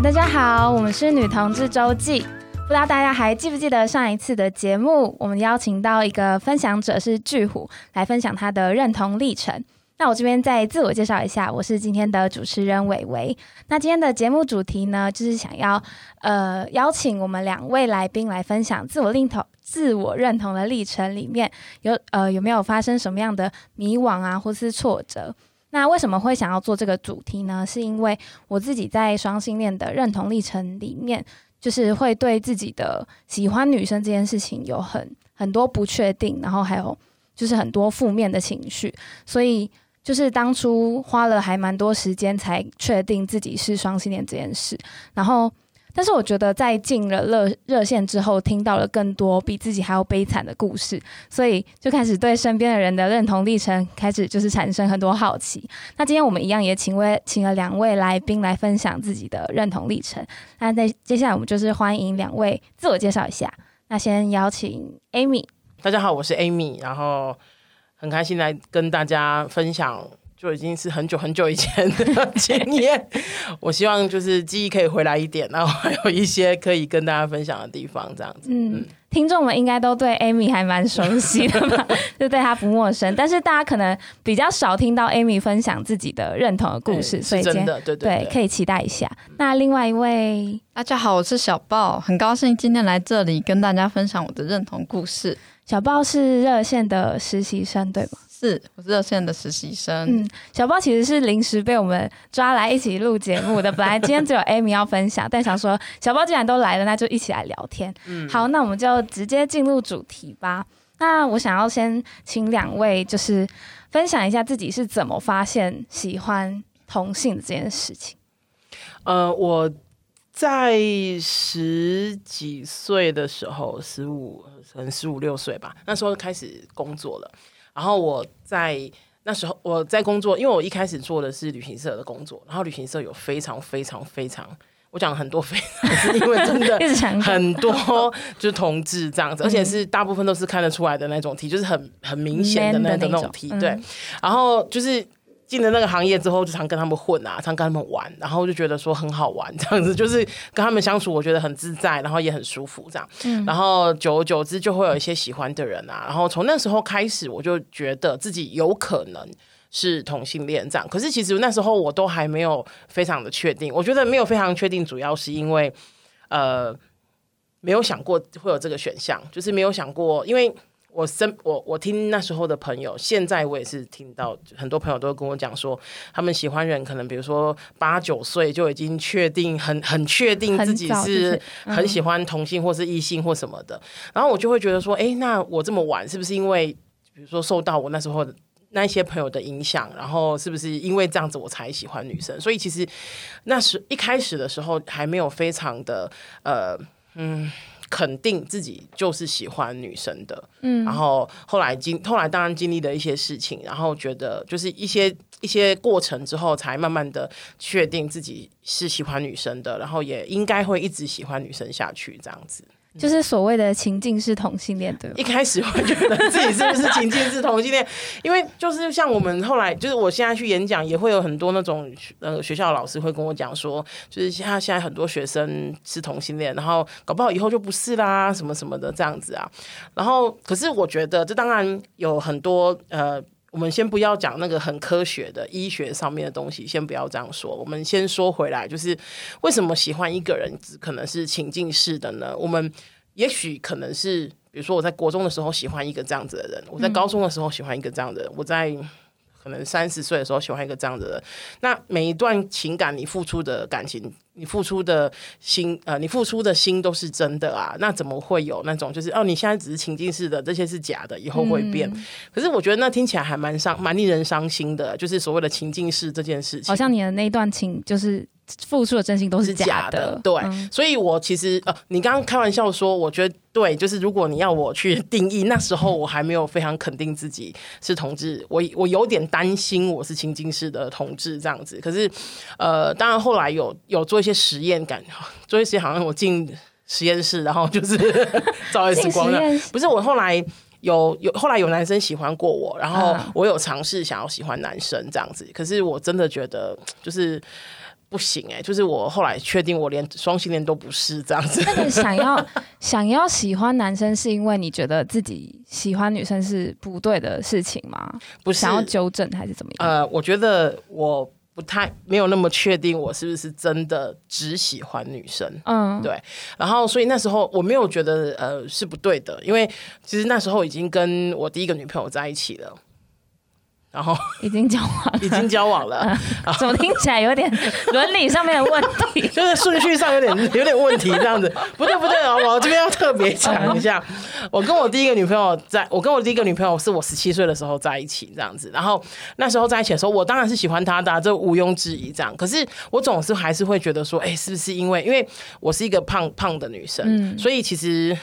大家好，我们是女同志周记。不知道大家还记不记得上一次的节目，我们邀请到一个分享者是巨虎来分享他的认同历程。那我这边再自我介绍一下，我是今天的主持人伟伟。那今天的节目主题呢，就是想要呃邀请我们两位来宾来分享自我认同、自我认同的历程里面有呃有没有发生什么样的迷惘啊，或是挫折。那为什么会想要做这个主题呢？是因为我自己在双性恋的认同历程里面，就是会对自己的喜欢女生这件事情有很很多不确定，然后还有就是很多负面的情绪，所以就是当初花了还蛮多时间才确定自己是双性恋这件事，然后。但是我觉得，在进了热热线之后，听到了更多比自己还要悲惨的故事，所以就开始对身边的人的认同历程开始就是产生很多好奇。那今天我们一样也请位请了两位来宾来分享自己的认同历程。那在接下来我们就是欢迎两位自我介绍一下。那先邀请 Amy，大家好，我是 Amy，然后很开心来跟大家分享。就已经是很久很久以前的 经验，我希望就是记忆可以回来一点，然后还有一些可以跟大家分享的地方，这样子。嗯，听众们应该都对 Amy 还蛮熟悉的吧？就对她不陌生，但是大家可能比较少听到 Amy 分享自己的认同的故事，欸、所以真的对对，对，对可以期待一下。那另外一位，大家好，我是小豹，很高兴今天来这里跟大家分享我的认同故事。小豹是热线的实习生，对吗？是，我是热线的实习生。嗯，小包其实是临时被我们抓来一起录节目的。本来今天只有 Amy 要分享，但想说小包既然都来了，那就一起来聊天。嗯，好，那我们就直接进入主题吧。那我想要先请两位就是分享一下自己是怎么发现喜欢同性的这件事情。呃，我在十几岁的时候，十五可能十五六岁吧，那时候开始工作了。然后我在那时候我在工作，因为我一开始做的是旅行社的工作，然后旅行社有非常非常非常，我讲很多非常，是因为真的很多就是同志这样子，而且是大部分都是看得出来的那种题就是很很明显的那种那种。题对，然后就是。进了那个行业之后，就常跟他们混啊，常跟他们玩，然后就觉得说很好玩，这样子就是跟他们相处，我觉得很自在，然后也很舒服，这样。嗯。然后久而久之就会有一些喜欢的人啊，然后从那时候开始，我就觉得自己有可能是同性恋这样。可是其实那时候我都还没有非常的确定，我觉得没有非常确定，主要是因为呃没有想过会有这个选项，就是没有想过，因为。我身我我听那时候的朋友，现在我也是听到很多朋友都跟我讲说，他们喜欢人可能比如说八九岁就已经确定很很确定自己是很喜欢同性或是异性或什么的，然后我就会觉得说，哎，那我这么晚是不是因为比如说受到我那时候的那一些朋友的影响，然后是不是因为这样子我才喜欢女生？所以其实那时一开始的时候还没有非常的呃嗯。肯定自己就是喜欢女生的，嗯，然后后来经后来当然经历了一些事情，然后觉得就是一些一些过程之后，才慢慢的确定自己是喜欢女生的，然后也应该会一直喜欢女生下去这样子。就是所谓的情境是同性恋，对。一开始会觉得自己是不是情境是同性恋，因为就是像我们后来，就是我现在去演讲，也会有很多那种呃学校的老师会跟我讲说，就是他现在很多学生是同性恋，然后搞不好以后就不是啦，什么什么的这样子啊。然后可是我觉得这当然有很多呃。我们先不要讲那个很科学的医学上面的东西，先不要这样说。我们先说回来，就是为什么喜欢一个人只可能是情境式的呢？我们也许可能是，比如说我在国中的时候喜欢一个这样子的人，我在高中的时候喜欢一个这样的人，我在。可能三十岁的时候喜欢一个这样子的人，那每一段情感你付出的感情，你付出的心，呃，你付出的心都是真的啊？那怎么会有那种就是哦，你现在只是情境式的，这些是假的，以后会变？嗯、可是我觉得那听起来还蛮伤，蛮令人伤心的，就是所谓的情境式这件事情。好像你的那一段情就是。付出的真心都是假的，假的对，嗯、所以我其实呃，你刚刚开玩笑说，我觉得对，就是如果你要我去定义，那时候我还没有非常肯定自己是同志，我我有点担心我是情境式的同志这样子。可是呃，当然后来有有做一些实验感，做一些好像我进实验室，然后就是 照 X 光的，不是我后来有有后来有男生喜欢过我，然后我有尝试想要喜欢男生这样子，可是我真的觉得就是。不行哎、欸，就是我后来确定我连双性恋都不是这样子。那你想要 想要喜欢男生，是因为你觉得自己喜欢女生是不对的事情吗？不是，想要纠正还是怎么样？呃，我觉得我不太没有那么确定我是不是真的只喜欢女生。嗯，对。然后所以那时候我没有觉得呃是不对的，因为其实那时候已经跟我第一个女朋友在一起了。然后已经交往了，已经交往了，嗯、怎么听起来有点 伦理上面的问题？就是顺序上有点有点问题，这样子不对不对啊！我这边要特别讲一下，我跟我第一个女朋友在，我跟我第一个女朋友是我十七岁的时候在一起，这样子。然后那时候在一起的时候，我当然是喜欢她的，这毋庸置疑。这样，可是我总是还是会觉得说，哎，是不是因为因为我是一个胖胖的女生，嗯、所以其实。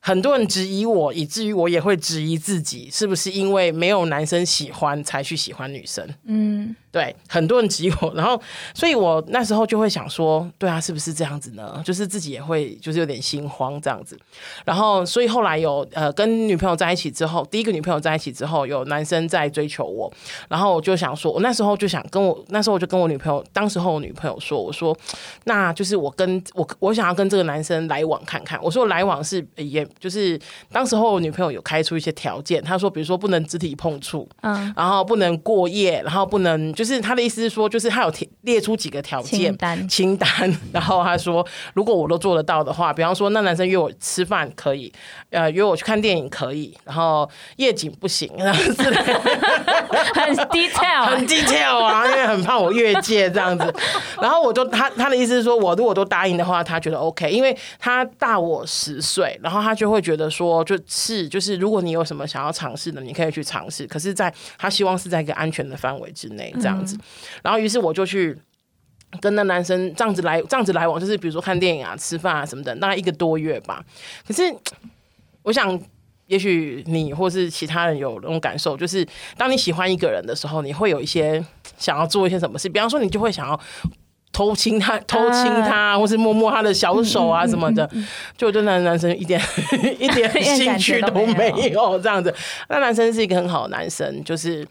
很多人质疑我，以至于我也会质疑自己，是不是因为没有男生喜欢才去喜欢女生？嗯。对，很多人挤我，然后，所以我那时候就会想说，对啊，是不是这样子呢？就是自己也会，就是有点心慌这样子。然后，所以后来有呃跟女朋友在一起之后，第一个女朋友在一起之后，有男生在追求我，然后我就想说，我那时候就想跟我那时候我就跟我女朋友，当时候我女朋友说，我说，那就是我跟我我想要跟这个男生来往看看。我说来往是也就是当时候我女朋友有开出一些条件，她说比如说不能肢体碰触，嗯，然后不能过夜，然后不能。就是他的意思是说，就是他有列列出几个条件清单，清单，然后他说，如果我都做得到的话，比方说，那男生约我吃饭可以，呃，约我去看电影可以，然后夜景不行，然后是 很 detail，很 detail 啊，因为很怕我越界这样子。然后我就他他的意思是说，我如果都答应的话，他觉得 OK，因为他大我十岁，然后他就会觉得说，就是就是如果你有什么想要尝试的，你可以去尝试，可是在他希望是在一个安全的范围之内。这样子，然后于是我就去跟那男生这样子来，这样子来往，就是比如说看电影啊、吃饭啊什么的，大概一个多月吧。可是我想，也许你或是其他人有那种感受，就是当你喜欢一个人的时候，你会有一些想要做一些什么事，比方说你就会想要偷亲他、偷亲他，或是摸摸他的小手啊什么的。就对那男生一点 一点兴趣都没有，这样子。那男生是一个很好的男生，就是。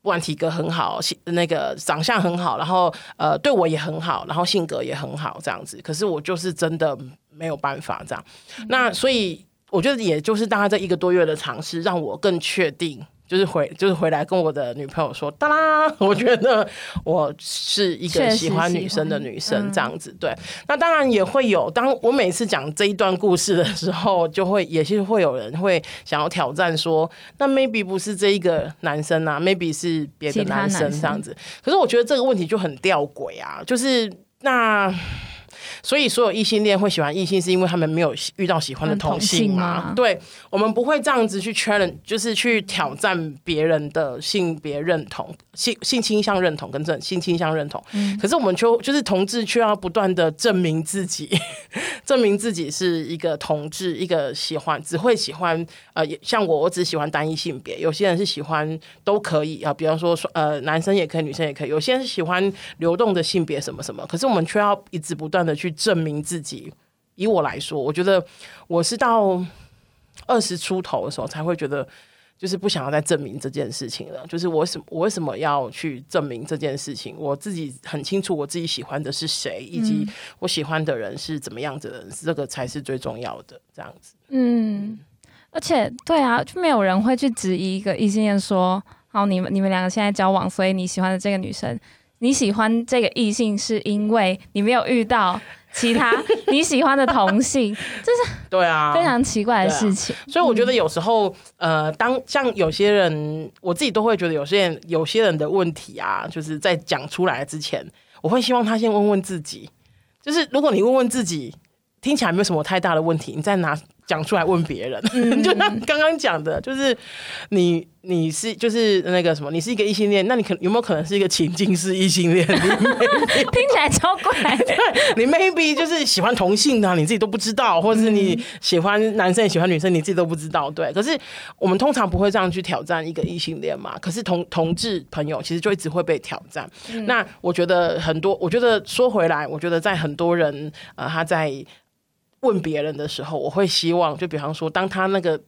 不管体格很好，那个长相很好，然后呃对我也很好，然后性格也很好，这样子。可是我就是真的没有办法这样。嗯、那所以我觉得，也就是大概这一个多月的尝试，让我更确定。就是回，就是回来跟我的女朋友说，哒啦，我觉得我是一个喜欢女生的女生，这样子。对，那当然也会有，当我每次讲这一段故事的时候，就会也是会有人会想要挑战说，那 maybe 不是这一个男生啊，maybe 是别的男生这样子。可是我觉得这个问题就很吊诡啊，就是那。所以，所有异性恋会喜欢异性，是因为他们没有遇到喜欢的同性吗？对，我们不会这样子去 challenge，就是去挑战别人的性别认同、性性倾向认同跟这性倾向认同。嗯、可是我们就就是同志，却要不断的证明自己，证明自己是一个同志，一个喜欢只会喜欢呃，像我，我只喜欢单一性别。有些人是喜欢都可以啊，比方说呃，男生也可以，女生也可以。有些人是喜欢流动的性别什么什么。可是我们却要一直不断的。去证明自己。以我来说，我觉得我是到二十出头的时候才会觉得，就是不想要再证明这件事情了。就是我什我为什么要去证明这件事情？我自己很清楚我自己喜欢的是谁，以及我喜欢的人是怎么样子的人，这个才是最重要的。这样子，嗯，而且对啊，就没有人会去质疑一个异性恋说：“好，你们你们两个现在交往，所以你喜欢的这个女生。”你喜欢这个异性，是因为你没有遇到其他 你喜欢的同性，这是对啊，非常奇怪的事情。所以我觉得有时候，呃，当像有些人，我自己都会觉得有些人有些人的问题啊，就是在讲出来之前，我会希望他先问问自己，就是如果你问问自己，听起来没有什么太大的问题，你再拿。讲出来问别人，嗯、就像刚刚讲的，就是你你是就是那个什么，你是一个异性恋，那你可有没有可能是一个情境式异性恋？听起来超怪。对，你 maybe 就是喜欢同性的，啊，你自己都不知道，或者是你喜欢男生也喜欢女生，你自己都不知道。对，可是我们通常不会这样去挑战一个异性恋嘛。可是同同志朋友其实就一直会被挑战。嗯、那我觉得很多，我觉得说回来，我觉得在很多人呃他在。问别人的时候，我会希望，就比方说，当他那个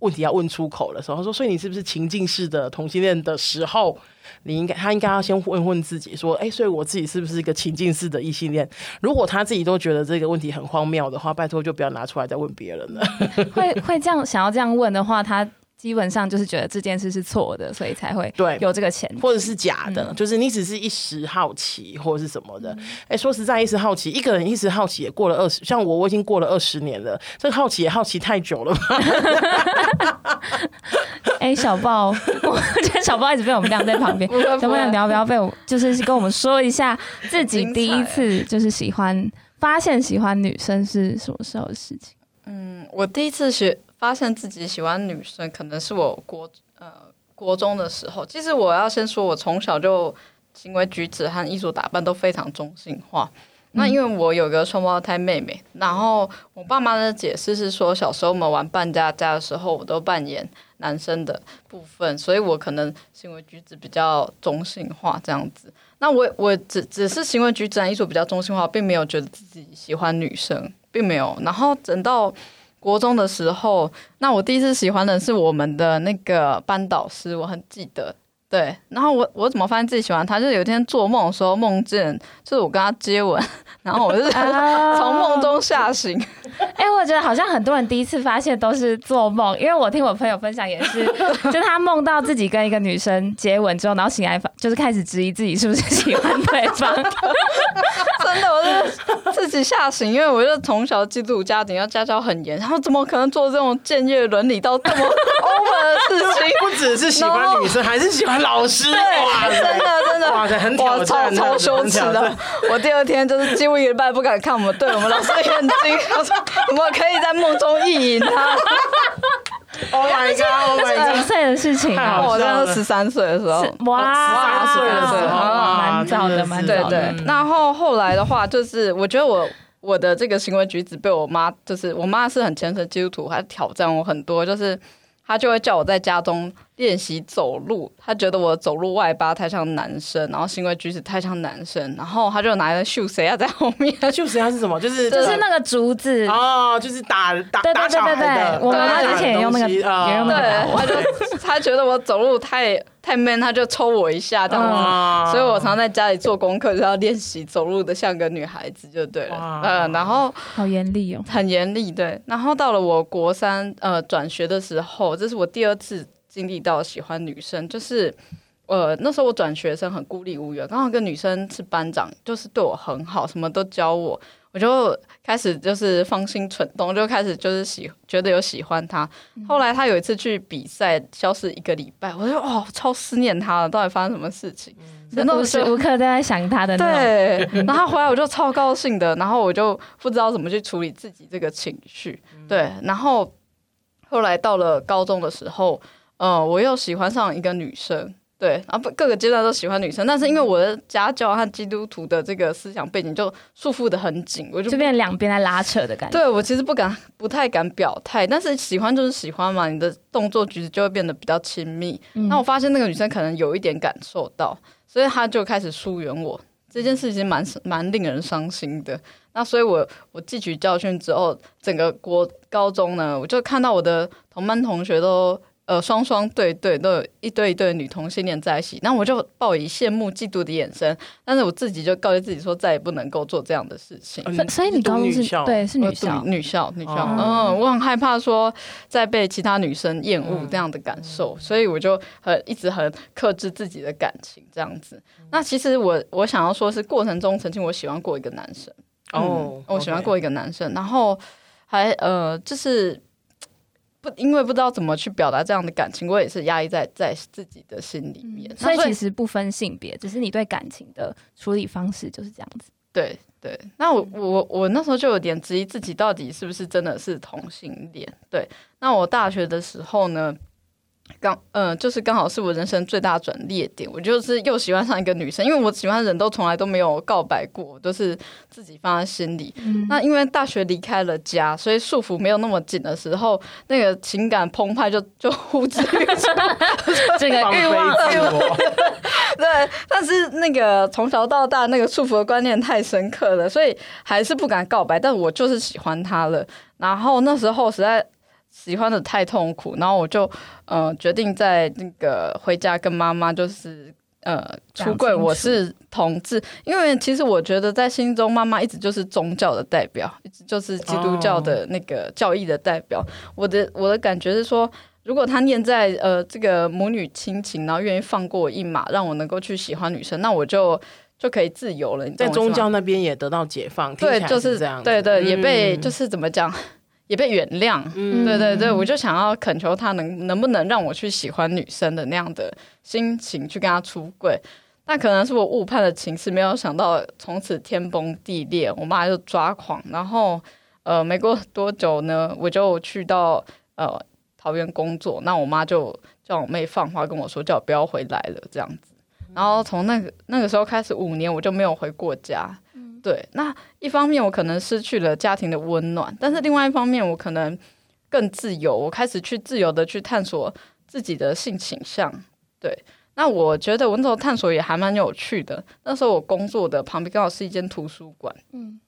问题要问出口的时候，他说：“所以你是不是情境式的同性恋的时候，你应该他应该要先问问自己，说，哎，所以我自己是不是一个情境式的异性恋？如果他自己都觉得这个问题很荒谬的话，拜托就不要拿出来再问别人了。会会这样想要这样问的话，他。”基本上就是觉得这件事是错的，所以才会对有这个钱，或者是假的，嗯、就是你只是一时好奇或者是什么的。哎、嗯，说实在，一时好奇，一个人一时好奇也过了二十，像我，我已经过了二十年了，这个好奇也好奇太久了吧？哎、欸，小豹，我觉得小豹一直被我们晾在旁边。小豹，你要不要被我，就是跟我们说一下自己第一次就是喜欢发现喜欢女生是什么时候的事情？嗯，我第一次学。发现自己喜欢女生，可能是我国呃国中的时候。其实我要先说，我从小就行为举止和衣着打扮都非常中性化。嗯、那因为我有个双胞胎妹妹，然后我爸妈的解释是说，小时候我们玩扮家家的时候，我都扮演男生的部分，所以我可能行为举止比较中性化这样子。那我我只只是行为举止和衣着比较中性化，并没有觉得自己喜欢女生，并没有。然后等到。国中的时候，那我第一次喜欢的是我们的那个班导师，我很记得。对，然后我我怎么发现自己喜欢他？就是有一天做梦的时候，梦见就是我跟他接吻，然后我就 从梦中吓醒。哎、欸，我觉得好像很多人第一次发现都是做梦，因为我听我朋友分享也是，就他梦到自己跟一个女生接吻之后，然后醒来就是开始质疑自己是不是喜欢对方。真的，我是自己吓醒，因为我就从小基督徒家庭，要家教很严，然后怎么可能做这种僭越伦理到这么 over 的事情？不只是喜欢女生，还是喜欢老师。对，真的真的，哇，很挑战，超超羞耻的。我第二天就是几乎一个礼拜不敢看我们对我们老师的眼睛，我说我们可以在梦中意淫他。Oh my god！这是几岁的事情啊？我那是十三岁的时候，哇，十三岁，蛮早的，蛮早的。对对。然后后来的话，就是我觉得我我的这个行为举止被我妈，就是我妈是很虔诚基督徒，还挑战我很多，就是她就会叫我在家中。练习走路，他觉得我走路外八太像男生，然后行为举止太像男生，然后他就拿着秀谁啊在后面。秀谁啊是什么？就是 就是那个竹子哦，就是打打打小孩的。我妈之前也用那个，也用那个。他就 他觉得我走路太太 man，他就抽我一下这样子。所以我常常在家里做功课，就要练习走路的像个女孩子就对了。嗯，然后好严厉哦，很严厉。对，然后到了我国三呃转学的时候，这是我第二次。经历到喜欢女生，就是，呃，那时候我转学生很孤立无援，刚好跟女生是班长，就是对我很好，什么都教我，我就开始就是芳心蠢动，就开始就是喜觉得有喜欢她。后来她有一次去比赛，消失一个礼拜，我就哦，超思念她了，到底发生什么事情？真的无时无刻都在想她的。对，然后回来我就超高兴的，然后我就不知道怎么去处理自己这个情绪。对，然后后来到了高中的时候。嗯，我又喜欢上一个女生，对，然后各个阶段都喜欢女生，但是因为我的家教和基督徒的这个思想背景就束缚的很紧，我就这边两边在拉扯的感觉。对，我其实不敢，不太敢表态，但是喜欢就是喜欢嘛，你的动作举止就会变得比较亲密。嗯、那我发现那个女生可能有一点感受到，所以她就开始疏远我。这件事情蛮蛮令人伤心的。那所以我我汲取教训之后，整个国高中呢，我就看到我的同班同学都。呃，双双对对都有一对一对女同性恋在一起，那我就抱以羡慕嫉妒的眼神，但是我自己就告诫自己说，再也不能够做这样的事情。嗯、所以你高中是对是女校女校女校，嗯，我很害怕说再被其他女生厌恶这样的感受，嗯、所以我就很一直很克制自己的感情这样子。嗯、那其实我我想要说是过程中曾经我喜欢过一个男生哦，嗯、我喜欢过一个男生然后还呃就是。不，因为不知道怎么去表达这样的感情，我也是压抑在在自己的心里面。嗯、所以其实不分性别，只是你对感情的处理方式就是这样子。对对，那我我我那时候就有点质疑自己到底是不是真的是同性恋。对，那我大学的时候呢？刚嗯，就是刚好是我人生最大转捩点。我就是又喜欢上一个女生，因为我喜欢的人都从来都没有告白过，都是自己放在心里。嗯、那因为大学离开了家，所以束缚没有那么紧的时候，那个情感澎湃就就呼之欲出，这个欲望。对，但是那个从小到大那个束缚的观念太深刻了，所以还是不敢告白。但我就是喜欢他了。然后那时候实在。喜欢的太痛苦，然后我就呃决定在那个回家跟妈妈就是呃出柜，我是同志，因为其实我觉得在心中妈妈一直就是宗教的代表，一直就是基督教的那个教义的代表。Oh. 我的我的感觉是说。如果他念在呃这个母女亲情，然后愿意放过我一马，让我能够去喜欢女生，那我就就可以自由了。在宗教那边也得到解放，对，就是这样，对对，也被、嗯、就是怎么讲，也被原谅。嗯，对对对，我就想要恳求他能能不能让我去喜欢女生的那样的心情去跟他出柜。但可能是我误判了情势，没有想到从此天崩地裂，我妈就抓狂。然后呃，没过多久呢，我就去到呃。桃园工作，那我妈就叫我妹放话跟我说，叫我不要回来了这样子。然后从那个那个时候开始，五年我就没有回过家。嗯、对，那一方面我可能失去了家庭的温暖，但是另外一方面我可能更自由，我开始去自由的去探索自己的性倾向。对，那我觉得我那时候探索也还蛮有趣的。那时候我工作的旁边刚好是一间图书馆，嗯，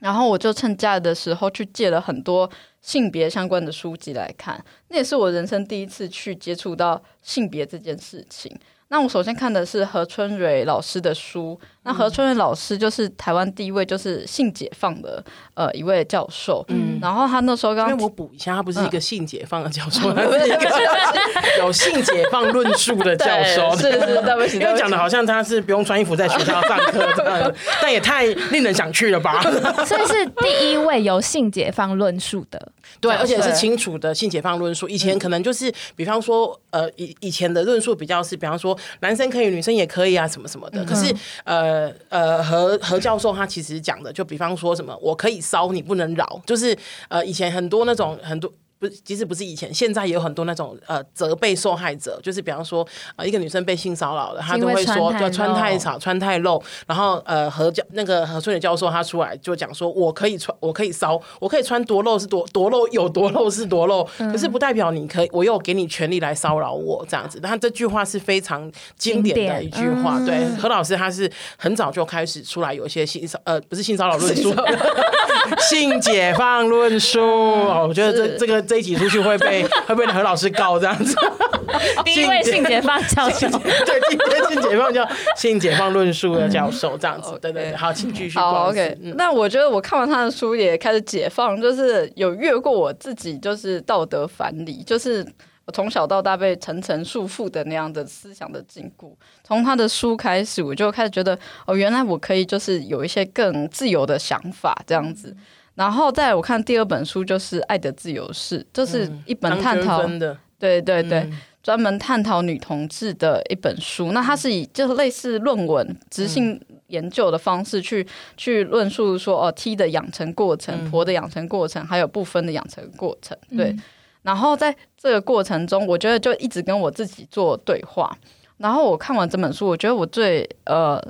然后我就趁假的时候去借了很多。性别相关的书籍来看，那也是我人生第一次去接触到性别这件事情。那我首先看的是何春蕊老师的书。那何春蕊老师就是台湾第一位就是性解放的呃一位教授。嗯，然后他那时候刚刚我补一下，他不是一个性解放的教授，嗯、他是一个 有性解放论述的教授。是是，对不起，因为讲的好像他是不用穿衣服在学校上课这样，但也太令人想去了吧？所以是第一位有性解放论述的，对，而且是清楚的性解放论述。以前可能就是，比方说，呃，以以前的论述比较是，比方说。男生可以，女生也可以啊，什么什么的。可是，呃呃，何何教授他其实讲的，就比方说什么，我可以骚，你不能扰，就是呃，以前很多那种很多。不，即使不是以前，现在也有很多那种呃责备受害者，就是比方说呃一个女生被性骚扰了，她都会说对穿太少、穿太露，然后呃何教那个何春雨教授他出来就讲说，我可以穿，我可以骚，我可以穿多露是多多露，有多露是多露，可是不代表你可以，我有给你权利来骚扰我这样子。但这句话是非常经典的一句话，对何老师他是很早就开始出来有一些性骚呃不是性骚扰论述 性解放论述哦，我觉得这这个。这一集出去会被 会被何老师告这样子。第一位性解放教授，对，第一位性解放教性解放论述的教授这样子。对对对，好，请继续。好，OK。那我觉得我看完他的书也开始解放，就是有越过我自己就是道德反理，就是我从小到大被层层束缚的那样的思想的禁锢。从他的书开始，我就开始觉得哦，原来我可以就是有一些更自由的想法这样子。然后再我看第二本书就是《爱的自由式》，就是一本探讨，嗯、对对对，嗯、专门探讨女同志的一本书。那它是以就是类似论文、质性研究的方式去、嗯、去论述说哦，T 的养成过程、婆的养成过程，还有不分的养成过程。对，嗯、然后在这个过程中，我觉得就一直跟我自己做对话。然后我看完这本书，我觉得我最呃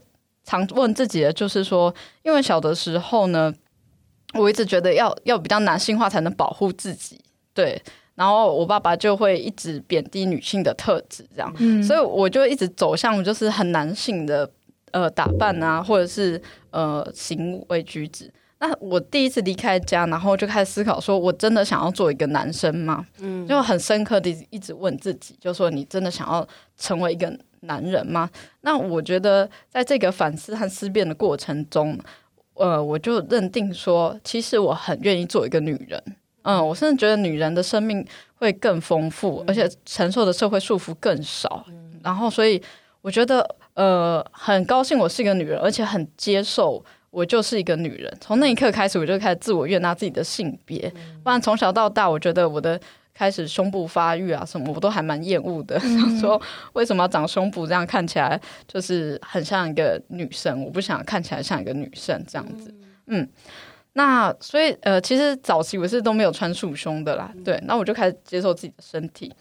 常问自己的就是说，因为小的时候呢。我一直觉得要要比较男性化才能保护自己，对。然后我爸爸就会一直贬低女性的特质，这样，嗯、所以我就一直走向就是很男性的呃打扮啊，或者是呃行为举止。那我第一次离开家，然后就开始思考，说我真的想要做一个男生吗？嗯，就很深刻的一直问自己，就说你真的想要成为一个男人吗？那我觉得在这个反思和思辨的过程中。呃，我就认定说，其实我很愿意做一个女人。嗯，我甚至觉得女人的生命会更丰富，而且承受的社会束缚更少。然后，所以我觉得，呃，很高兴我是一个女人，而且很接受我就是一个女人。从那一刻开始，我就开始自我悦纳自己的性别。不然从小到大，我觉得我的。开始胸部发育啊什么，我都还蛮厌恶的。想、嗯、说为什么要长胸部？这样看起来就是很像一个女生，我不想看起来像一个女生这样子。嗯，那所以呃，其实早期我是都没有穿束胸的啦。对，那我就开始接受自己的身体。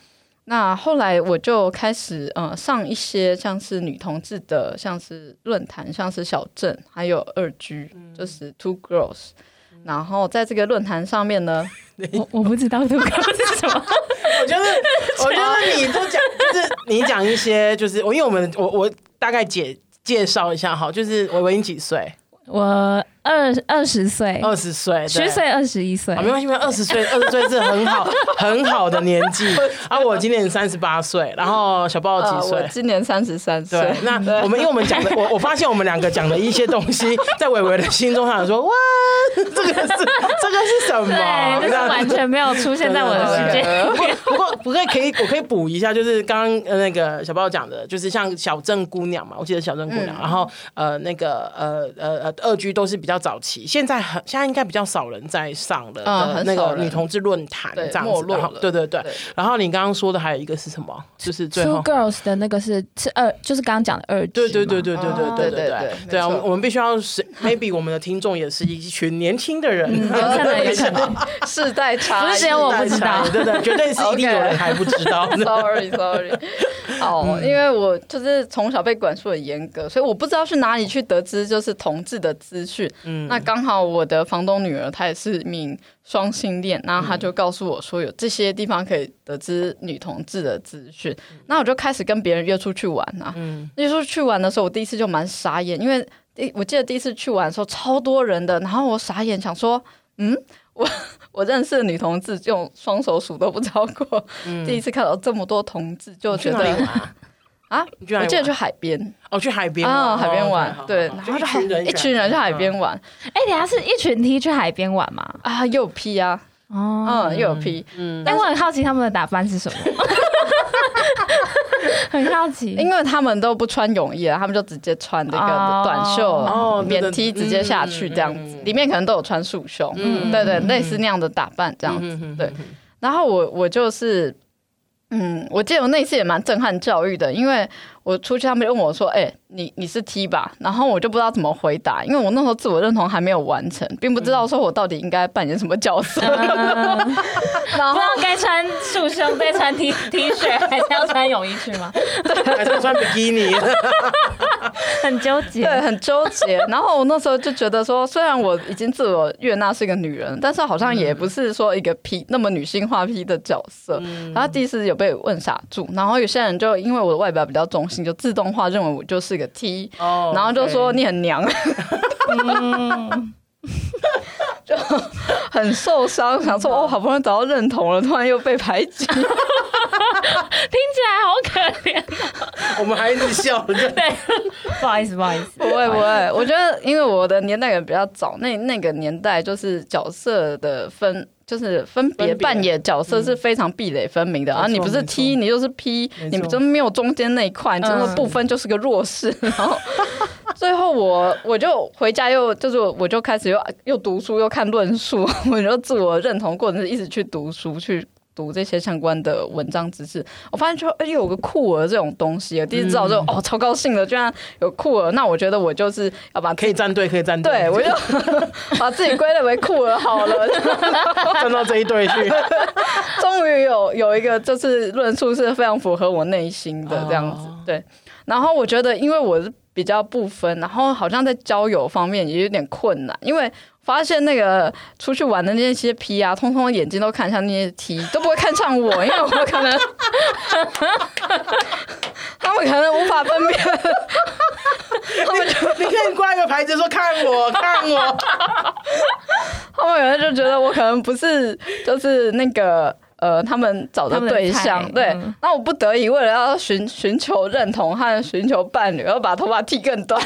那后来我就开始呃上一些像是女同志的，像是论坛，像是小镇，还有二居就是 Two Girls。然后在这个论坛上面呢，我我不知道这个是什么。我觉得，我觉得你都讲，就是你讲一些，就是我因为我们我我大概介介绍一下哈，就是维维你几岁？我二二十岁，二十岁，虚岁二十一岁，没关系，没关系，二十岁，二十岁是很好 很好的年纪。啊，我今年三十八岁，然后小包几岁？我今年三十三岁。对，那我们因为我们讲的，我我发现我们两个讲的一些东西，在伟伟的心中，他想说，哇，这个是这个是什么？对，就是完全没有出现在我的世界。不过不过可以，我可以补一下，就是刚刚那个小包讲的，就是像小镇姑娘嘛，我记得小镇姑娘，然后呃那个呃呃呃二居都是比较早期，现在很现在应该比较少人在上了的那个女同志论坛这样子，对对对。然后你刚刚说的还有一个是什么？就是最后 Two Girls 的那个是是二，就是刚刚讲的二。对对对对对对对对对对啊！我们必须要是 maybe 我们的听众也是一群年轻的人，有可能有可能世代差，不是我不知道，对对，绝对是一定有人还不知道。Sorry Sorry，哦，因为我就是从小被管束很严格，所以我不知道去哪里去得知就是同志的资讯。嗯，那刚好我的房东女儿她也是一名双性恋，然后她就告诉我说有这些地方可以得知女同志的资讯，那我就开始跟别人约出去玩啊。嗯，约出去玩的时候，我第一次就蛮傻眼，因为第我记得第一次去玩的时候超多人的，然后我傻眼想说，嗯，我我认识的女同志用双手数都不超过，嗯、第一次看到这么多同志，就觉得。啊！我记得去海边。哦，去海边啊，海边玩，对，然后就一群人去海边。玩。哎，等下是一群 T 去海边玩吗？啊，又有 P 啊，哦，又有 P。嗯，但我很好奇他们的打扮是什么，很好奇，因为他们都不穿泳衣了，他们就直接穿那个短袖哦，免 T 直接下去这样子，里面可能都有穿束胸，嗯，对对，类似那样的打扮这样子，对。然后我我就是。嗯，我记得我那次也蛮震撼教育的，因为我出去，他们就问我说：“哎、欸，你你是 T 吧？”然后我就不知道怎么回答，因为我那时候自我认同还没有完成，并不知道说我到底应该扮演什么角色，嗯、然后不知道该穿束胸、该穿 T T 恤，还是要穿泳衣去吗？还是要穿比基尼？很纠结，对，很纠结。然后我那时候就觉得说，虽然我已经自我悦纳是一个女人，但是好像也不是说一个 P 那么女性化 P 的角色。嗯、然后第一次有被问傻住，然后有些人就因为我的外表比较中性，就自动化认为我就是个 T，、oh, 然后就说你很娘，就很受伤，想说哦，好不容易找到认同了，突然又被排挤。听起来好可怜，我们还一直笑，对，不好意思，不好意思，不会不会，我觉得因为我的年代也比较早，那那个年代就是角色的分，就是分别扮演角色是非常壁垒分明的，然后你不是 T，你就是 P，你们就没有中间那一块，你真的不分就是个弱势。然后 最后我我就回家又就是我就开始又又读书又看论述，我就自我认同过程是一直去读书去。读这些相关的文章知识，我发现就哎有个酷儿这种东西，我第一次知道就哦超高兴的，居然有酷儿，那我觉得我就是要把可以站队，可以站队，对我就 把自己归类为酷儿好了，站到这一队去，终于有有一个就是论述是非常符合我内心的这样子，对，然后我觉得因为我是比较不分，然后好像在交友方面也有点困难，因为。发现那个出去玩的那些 P 啊，通通眼睛都看向那些 T，都不会看向我，因为我可能 他们可能无法分辨。他们就你可以挂一个牌子说看我看我，他们可能就觉得我可能不是就是那个。呃，他们找的对象，对，嗯、那我不得已为了要寻寻求认同和寻求伴侣，要把头发剃更短，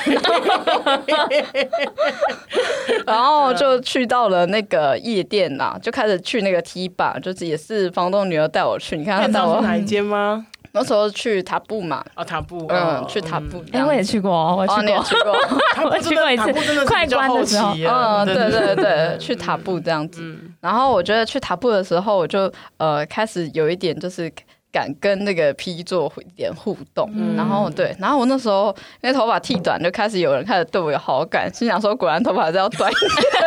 然后就去到了那个夜店呐，就开始去那个 T 吧，就是也是房东女儿带我去，你看她带我哪一间吗？那时候去塔布嘛，啊塔布，嗯，去塔布，哎，我也去过，我去过，去过，我去过一次，快关的时候，嗯，对对对，去塔布这样子，然后我觉得去塔布的时候，我就呃开始有一点就是。敢跟那个 P 做一点互动，嗯、然后对，然后我那时候因为头发剃短，就开始有人开始对我有好感，心想说果然头发还是要短。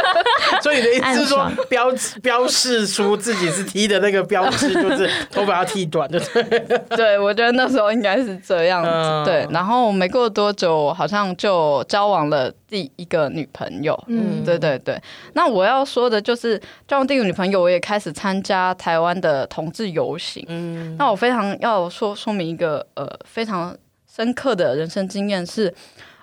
所以你的意思是说标标示出自己是 T 的那个标志，就是头发要剃短，对不对？对，我觉得那时候应该是这样子。嗯、对，然后没过多久，好像就交往了第一个女朋友。嗯，对对对。那我要说的就是交往第一个女朋友，我也开始参加台湾的同志游行。嗯，那我。非常要说说明一个呃非常深刻的人生经验是，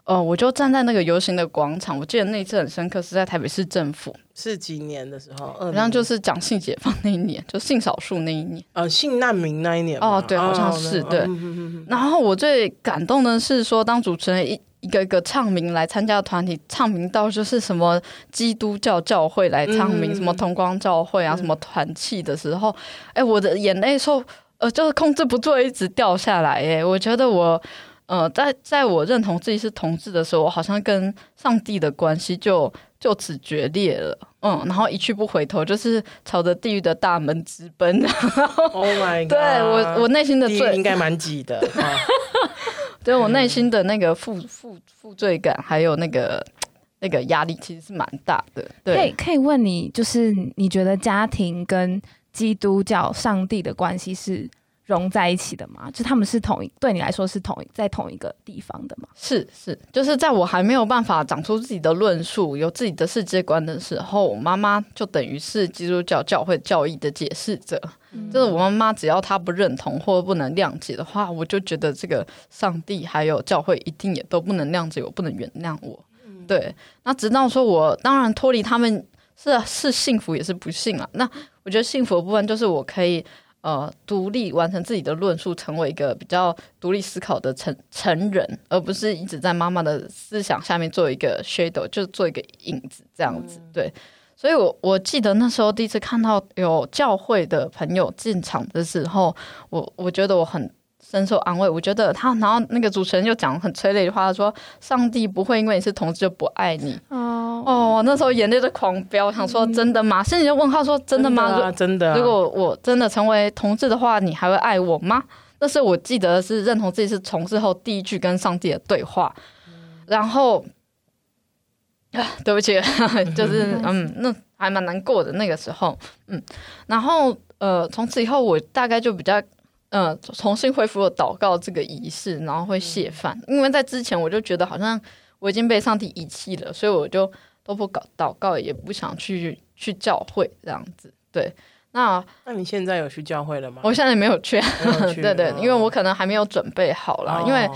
呃，我就站在那个游行的广场，我记得那一次很深刻，是在台北市政府，是几年的时候？好像就是讲性解放那一年，就性少数那一年，呃，性难民那一年。哦，对，好像是、哦、对。嗯、然后我最感动的是说，当主持人一一个一个唱名来参加团体，唱名到就是什么基督教教会来唱名，嗯、什么同光教会啊，嗯、什么团契的时候，哎，我的眼泪说，呃，就是控制不住，一直掉下来。哎，我觉得我。呃，在在我认同自己是同志的时候，我好像跟上帝的关系就就此决裂了，嗯，然后一去不回头，就是朝着地狱的大门直奔。Oh my god！对我我内心的罪应该蛮挤的，对我内心的那个负负负罪感，还有那个那个压力，其实是蛮大的。对，可以可以问你，就是你觉得家庭跟基督教上帝的关系是？融在一起的吗？就他们是同一，对你来说是同一，在同一个地方的吗？是是，就是在我还没有办法长出自己的论述、有自己的世界观的时候，我妈妈就等于是基督教教会教义的解释者。嗯、就是我妈妈只要她不认同或不能谅解的话，我就觉得这个上帝还有教会一定也都不能谅解我，不能原谅我。嗯、对，那直到说我当然脱离他们是是幸福也是不幸啊。那我觉得幸福的部分就是我可以。呃，独立完成自己的论述，成为一个比较独立思考的成成人，而不是一直在妈妈的思想下面做一个 shadow，就做一个影子这样子。嗯、对，所以我我记得那时候第一次看到有教会的朋友进场的时候，我我觉得我很。深受安慰，我觉得他，然后那个主持人就讲很催泪的话，他说：“上帝不会因为你是同志就不爱你。”哦哦，那时候眼泪就狂飙，想说真的吗？心里就问号说：“真的吗？真的，真的啊。如果我真的成为同志的话，你还会爱我吗？”那是我记得是认同自己是同志后第一句跟上帝的对话。然后，对不起，就是 嗯，那还蛮难过的那个时候，嗯，然后呃，从此以后我大概就比较。嗯，重新恢复了祷告这个仪式，然后会谢饭。因为在之前我就觉得好像我已经被上帝遗弃了，所以我就都不搞祷告，也不想去去教会这样子。对，那那你现在有去教会了吗？我现在没有去，有 去对对，因为我可能还没有准备好啦。哦、因为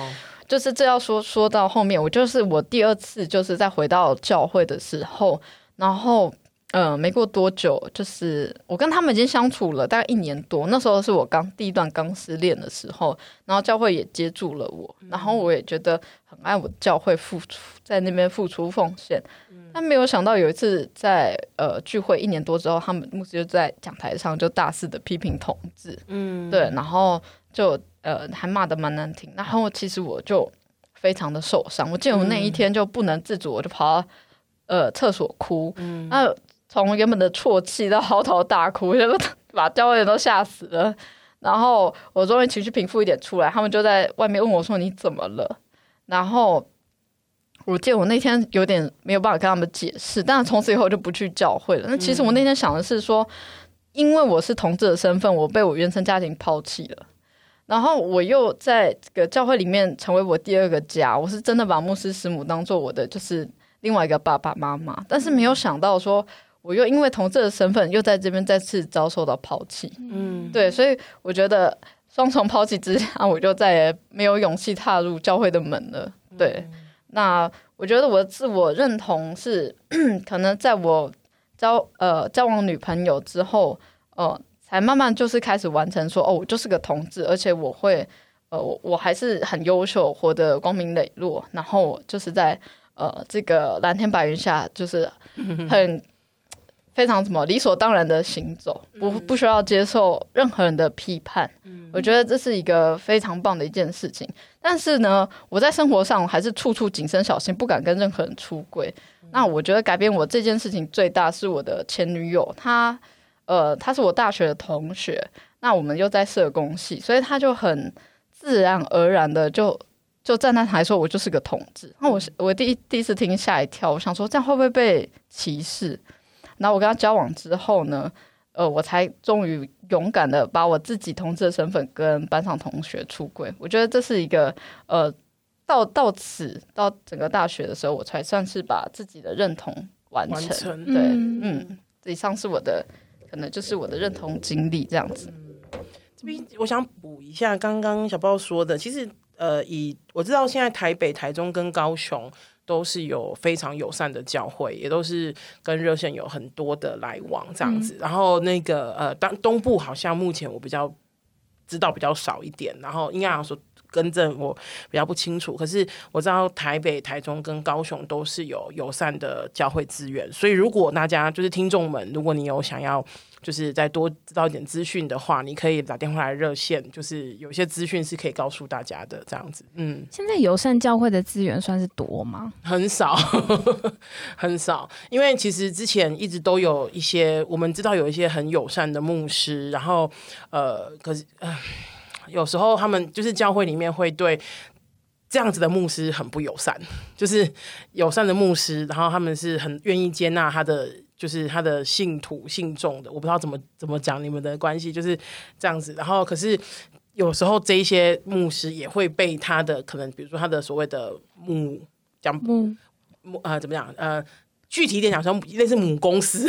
就是这要说说到后面，我就是我第二次就是在回到教会的时候，然后。嗯、呃，没过多久，就是我跟他们已经相处了大概一年多。那时候是我刚第一段刚失恋的时候，然后教会也接住了我，嗯、然后我也觉得很爱我教会付出，在那边付出奉献。嗯、但没有想到有一次在呃聚会一年多之后，他们牧师就在讲台上就大肆的批评同志，嗯，对，然后就呃还骂的蛮难听。然后其实我就非常的受伤，我记得我那一天就不能自主，我就跑到呃厕所哭，嗯，那。从原本的啜泣到嚎啕大哭，就 把教会人都吓死了。然后我终于情绪平复一点出来，他们就在外面问我说：“你怎么了？”然后我记得我那天有点没有办法跟他们解释，但从此以后就不去教会了。那其实我那天想的是说，因为我是同志的身份，我被我原生家庭抛弃了，然后我又在这个教会里面成为我第二个家，我是真的把牧师师母当做我的就是另外一个爸爸妈妈，但是没有想到说。我又因为同志的身份，又在这边再次遭受到抛弃。嗯，对，所以我觉得双重抛弃之下，我就再也没有勇气踏入教会的门了。对，嗯、那我觉得我的自我认同是，可能在我交呃交往女朋友之后，呃，才慢慢就是开始完成说，哦，我就是个同志，而且我会呃，我我还是很优秀，活得光明磊落，然后就是在呃这个蓝天白云下，就是 很。非常什么理所当然的行走，不不需要接受任何人的批判。嗯，我觉得这是一个非常棒的一件事情。但是呢，我在生活上还是处处谨慎小心，不敢跟任何人出柜。嗯，那我觉得改变我这件事情最大是我的前女友，她呃，她是我大学的同学，那我们又在社工系，所以她就很自然而然的就就站在台说，我就是个同志。那我我第一第一次听吓一跳，我想说这样会不会被歧视？那我跟他交往之后呢，呃，我才终于勇敢的把我自己同志的身份跟班上同学出柜。我觉得这是一个，呃，到到此到整个大学的时候，我才算是把自己的认同完成。完成对，嗯，嗯，以上是我的，可能就是我的认同经历这样子。嗯，这边我想补一下刚刚小豹说的，其实。呃，以我知道现在台北、台中跟高雄都是有非常友善的教会，也都是跟热线有很多的来往这样子。嗯、然后那个呃，当东部好像目前我比较知道比较少一点，然后应该好像说。更正我比较不清楚，可是我知道台北、台中跟高雄都是有友善的教会资源，所以如果大家就是听众们，如果你有想要就是再多知道一点资讯的话，你可以打电话来热线，就是有些资讯是可以告诉大家的，这样子。嗯，现在友善教会的资源算是多吗？很少，很少，因为其实之前一直都有一些我们知道有一些很友善的牧师，然后呃，可是呃。有时候他们就是教会里面会对这样子的牧师很不友善，就是友善的牧师，然后他们是很愿意接纳他的，就是他的信徒信众的。我不知道怎么怎么讲你们的关系就是这样子。然后可是有时候这一些牧师也会被他的可能，比如说他的所谓的牧讲母母呃怎么讲呃。具体一点讲，说类似母公司，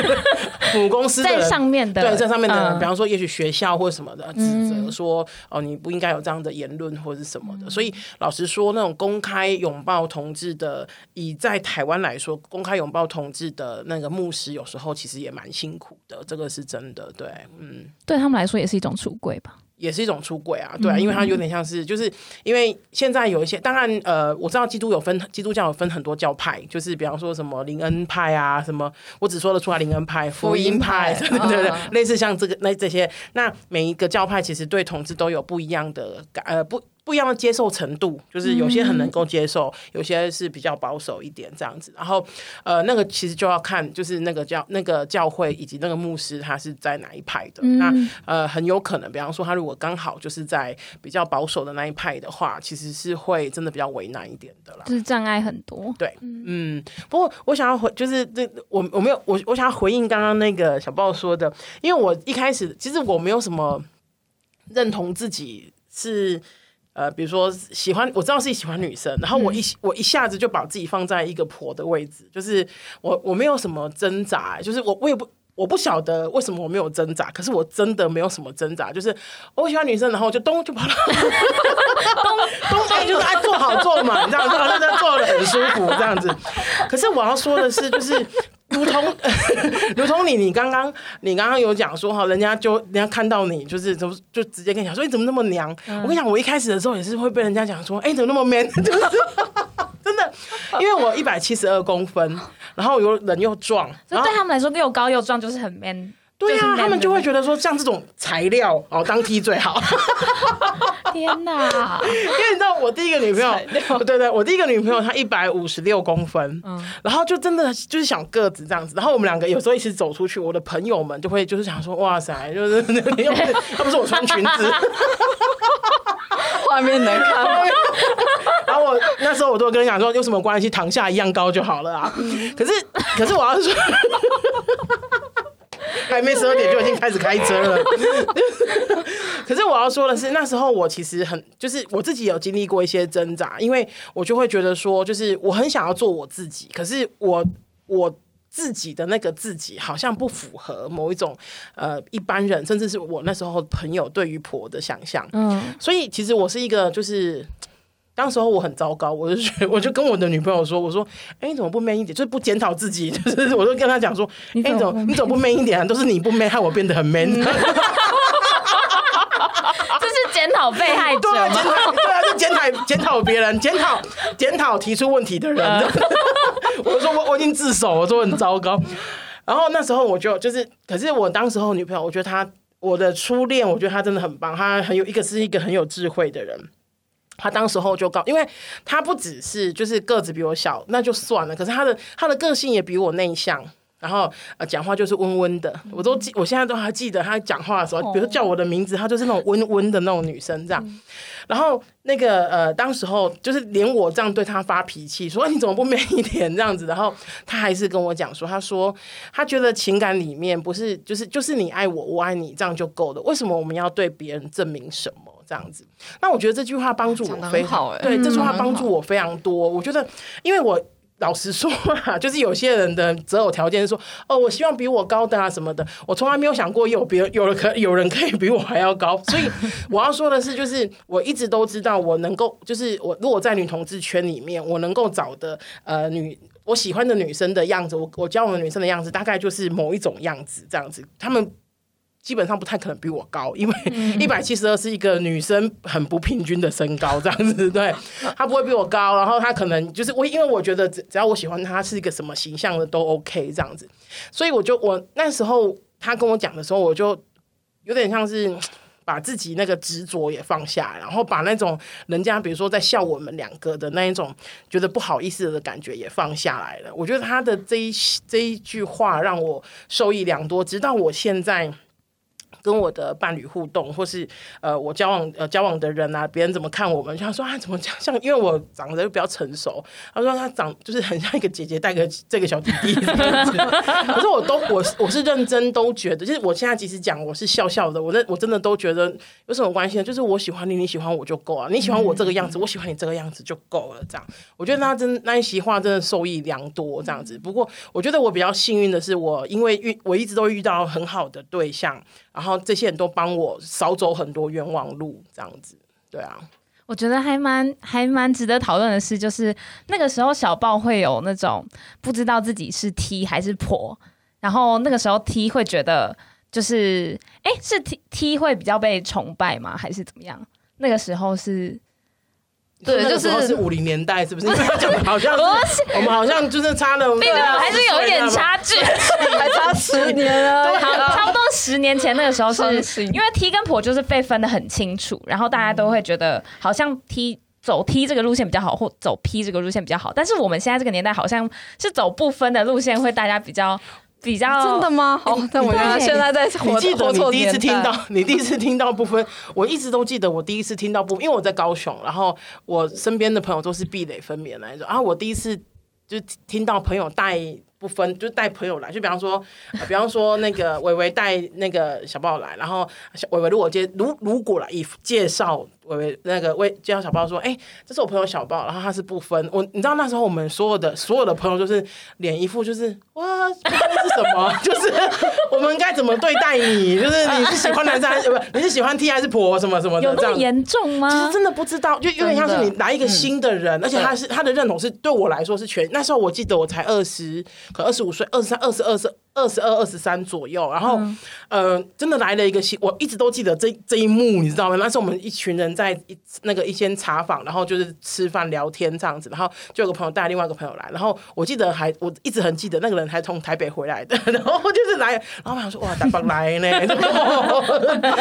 母公司在上面的，对，在上面的比方说，也许学校或什么的指责说，嗯、哦，你不应该有这样的言论或者是什么的。嗯、所以，老实说，那种公开拥抱同志的，以在台湾来说，公开拥抱同志的那个牧师，有时候其实也蛮辛苦的，这个是真的。对，嗯，对他们来说也是一种出柜吧。也是一种出轨啊，对啊，因为它有点像是，就是因为现在有一些，当然，呃，我知道基督有分，基督教有分很多教派，就是比方说什么灵恩派啊，什么，我只说得出来灵恩派、福音派，对 对对，类似像这个那这些，那每一个教派其实对同志都有不一样的感，呃，不。不一样的接受程度，就是有些很能够接受，嗯、有些是比较保守一点这样子。然后，呃，那个其实就要看，就是那个教那个教会以及那个牧师他是在哪一派的。嗯、那呃，很有可能，比方说他如果刚好就是在比较保守的那一派的话，其实是会真的比较为难一点的啦。就是障碍很多。对，嗯。不过我想要回，就是这我我没有我我想要回应刚刚那个小豹说的，因为我一开始其实我没有什么认同自己是。呃，比如说喜欢，我知道自己喜欢女生，然后我一、嗯、我一下子就把自己放在一个婆的位置，就是我我没有什么挣扎，就是我我也不我不晓得为什么我没有挣扎，可是我真的没有什么挣扎，就是我喜欢女生，然后我就咚就跑了，咚咚咚就是爱坐好坐嘛，你知道吗？那这坐的很舒服这样子。可是我要说的是，就是。如同，如同你，你刚刚，你刚刚有讲说哈，人家就人家看到你，就是就就直接跟你讲说，你怎么那么娘？嗯、我跟你讲，我一开始的时候也是会被人家讲说，哎、欸，你怎么那么 man？就是真的，因为我一百七十二公分，然后又人又壮，所以对他们来说又高又壮就是很 man。对呀、啊，他们就会觉得说，像这种材料哦，当 T 最好。天哪！因为你知道，我第一个女朋友，料对对，我第一个女朋友她一百五十六公分，嗯，然后就真的就是小个子这样子。然后我们两个有时候一起走出去，我的朋友们就会就是想说，哇塞，就是 那个又不是，她不是我穿裙子，画面能看。然后我那时候我都跟你讲说，有什么关系，躺下一样高就好了啊。可是，可是我要说。还没十二点就已经开始开车了，可是我要说的是，那时候我其实很，就是我自己有经历过一些挣扎，因为我就会觉得说，就是我很想要做我自己，可是我我自己的那个自己好像不符合某一种呃一般人，甚至是我那时候朋友对于婆的想象，嗯，所以其实我是一个就是。当时候我很糟糕，我就觉得 我就跟我的女朋友说：“我说，哎、欸，你怎么不 man 一点？就是不检讨自己，就是我就跟她讲说，哎、欸，你怎么你怎么不 man 一点啊？都是你不 man，害我变得很 man。嗯 ”这是检讨被害者吗？对啊，对啊，就检讨检讨别人，检讨检讨提出问题的人。嗯、我说我我已经自首，我说我很糟糕。然后那时候我就就是，可是我当时候女朋友，我觉得她我的初恋，我觉得她真的很棒，她很有一个是一个很有智慧的人。他当时候就告，因为他不只是就是个子比我小，那就算了。可是他的他的个性也比我内向，然后呃讲话就是温温的，我都记，我现在都还记得他讲话的时候，比如叫我的名字，他就是那种温温的那种女生这样。然后那个呃，当时候就是连我这样对他发脾气，说你怎么不 man 一点这样子，然后他还是跟我讲说，他说他觉得情感里面不是就是就是你爱我，我爱你这样就够了，为什么我们要对别人证明什么？这样子，那我觉得这句话帮助我非常好，欸，对，这句话帮助我非常多。我觉得，因为我老实说啊，就是有些人的择偶条件是说，哦，我希望比我高的啊什么的。我从来没有想过有别人有人可有人可以比我还要高。所以我要说的是，就是我一直都知道，我能够就是我如果在女同志圈里面，我能够找的呃女我喜欢的女生的样子，我我交往的女生的样子，大概就是某一种样子这样子。他们。基本上不太可能比我高，因为一百七十二是一个女生很不平均的身高，这样子，对，她不会比我高，然后她可能就是我，因为我觉得只只要我喜欢她是一个什么形象的都 OK 这样子，所以我就我那时候她跟我讲的时候，我就有点像是把自己那个执着也放下，然后把那种人家比如说在笑我们两个的那一种觉得不好意思的感觉也放下来了。我觉得她的这一这一句话让我受益良多，直到我现在。跟我的伴侣互动，或是呃，我交往呃交往的人啊，别人怎么看我们？就他说啊，怎么这样？像因为我长得又比较成熟，他说他长就是很像一个姐姐带个 这个小弟弟。可是我都我我是认真都觉得，就是我现在即使讲我是笑笑的，我那我真的都觉得有什么关系呢？就是我喜欢你，你喜欢我就够啊。你喜欢我这个样子，我喜欢你这个样子就够了。这样，我觉得他真那一席话真的受益良多。这样子，不过我觉得我比较幸运的是，我因为遇我一直都遇到很好的对象。然后这些人都帮我少走很多冤枉路，这样子，对啊。我觉得还蛮还蛮值得讨论的是，就是那个时候小报会有那种不知道自己是 T 还是婆，然后那个时候 T 会觉得就是，哎，是 T T 会比较被崇拜吗？还是怎么样？那个时候是。对，就是是五零年代，是不是？好像是我们好像就是差了，并没有，还是有一点差距，还差十年啊。对，差不多十年前那个时候是，因为 T 跟婆就是被分的很清楚，然后大家都会觉得好像 T 走 T 这个路线比较好，或走 P 这个路线比较好。但是我们现在这个年代好像是走不分的路线，会大家比较。比较真的吗？好，但我现在在你记得 你第一次听到，你第一次听到不分，我一直都记得我第一次听到不分，因为我在高雄，然后我身边的朋友都是壁垒分明那一种，然后我第一次就听到朋友带不分，就带朋友来，就比方说，比方说那个伟伟带那个小报来，然后小伟伟如果介如如果来以介绍。微微那个微介绍小报说，哎、这是我朋友小报，然后他是不分我，你知道那时候我们所有的所有的朋友就是脸一副就是哇，不分是什么？就是我们该怎么对待你？就是你是喜欢男生还是不？你是喜欢 T 还是婆什么什么的？有这么严重吗？其实真的不知道，就有点像是你来一个新的人，而且他是他的认同是对我来说是全。那时候我记得我才二十，可二十五岁，二十三，二十二岁。二十二、二十三左右，然后，嗯、呃，真的来了一个新，我一直都记得这这一幕，你知道吗？那是我们一群人在一那个一间茶坊，然后就是吃饭聊天这样子，然后就有个朋友带另外一个朋友来，然后我记得还我一直很记得那个人还从台北回来的，然后就是来，然后我想说哇，台北来呢，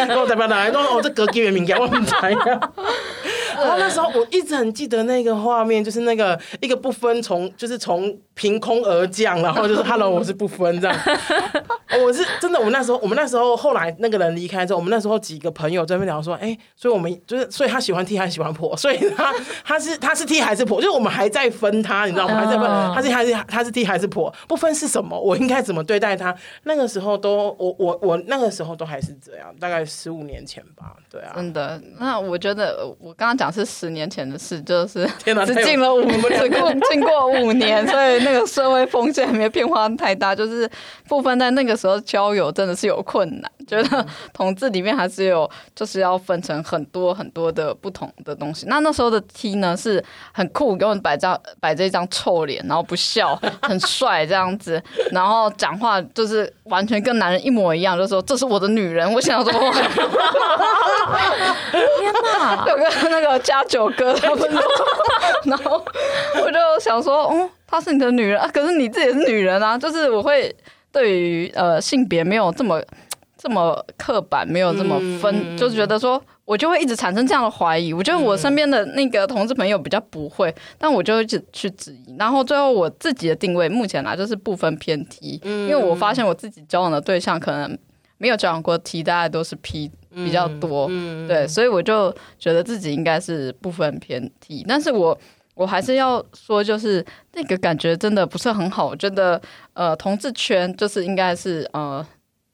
然 后台北来，然后哦，这隔壁的名叫我们台呀，然后那时候我一直很记得那个画面，就是那个一个不分从就是从凭空而降，然后就是 Hello，我是不分这样。我是真的，我们那时候，我们那时候后来那个人离开之后，我们那时候几个朋友在那边聊说，哎、欸，所以我们就是，所以他喜欢 T 还是喜欢婆，所以他他是他是 T 还是婆，就是我们还在分他，你知道吗？还在分他是还是他是 T 还是婆，不分是什么，我应该怎么对待他？那个时候都我我我那个时候都还是这样，大概十五年前吧，对啊，真的。那我觉得我刚刚讲是十年前的事，就是 只进了五只过经过五年，所以那个社会风气还没有变化太大，就是。部分在那个时候交友真的是有困难，觉得同志里面还是有，就是要分成很多很多的不同的东西。那那时候的 T 呢是很酷，给我们摆张摆着一张臭脸，然后不笑，很帅这样子，然后讲话就是完全跟男人一模一样，就说这是我的女人。我想说，天哪，有个那个加九哥他们，然后我就想说，哦，她是你的女人啊，可是你自己也是女人啊，就是我会。对于呃性别没有这么 这么刻板，没有这么分，嗯、就是觉得说，我就会一直产生这样的怀疑。我觉得我身边的那个同志朋友比较不会，但我就会一直去质疑。然后最后我自己的定位，目前来就是不分偏 T，因为我发现我自己交往的对象可能没有交往过 T，大概都是 P 比较多，对，所以我就觉得自己应该是不分偏 T，但是我。我还是要说，就是那个感觉真的不是很好。我觉得，呃，同志圈就是应该是呃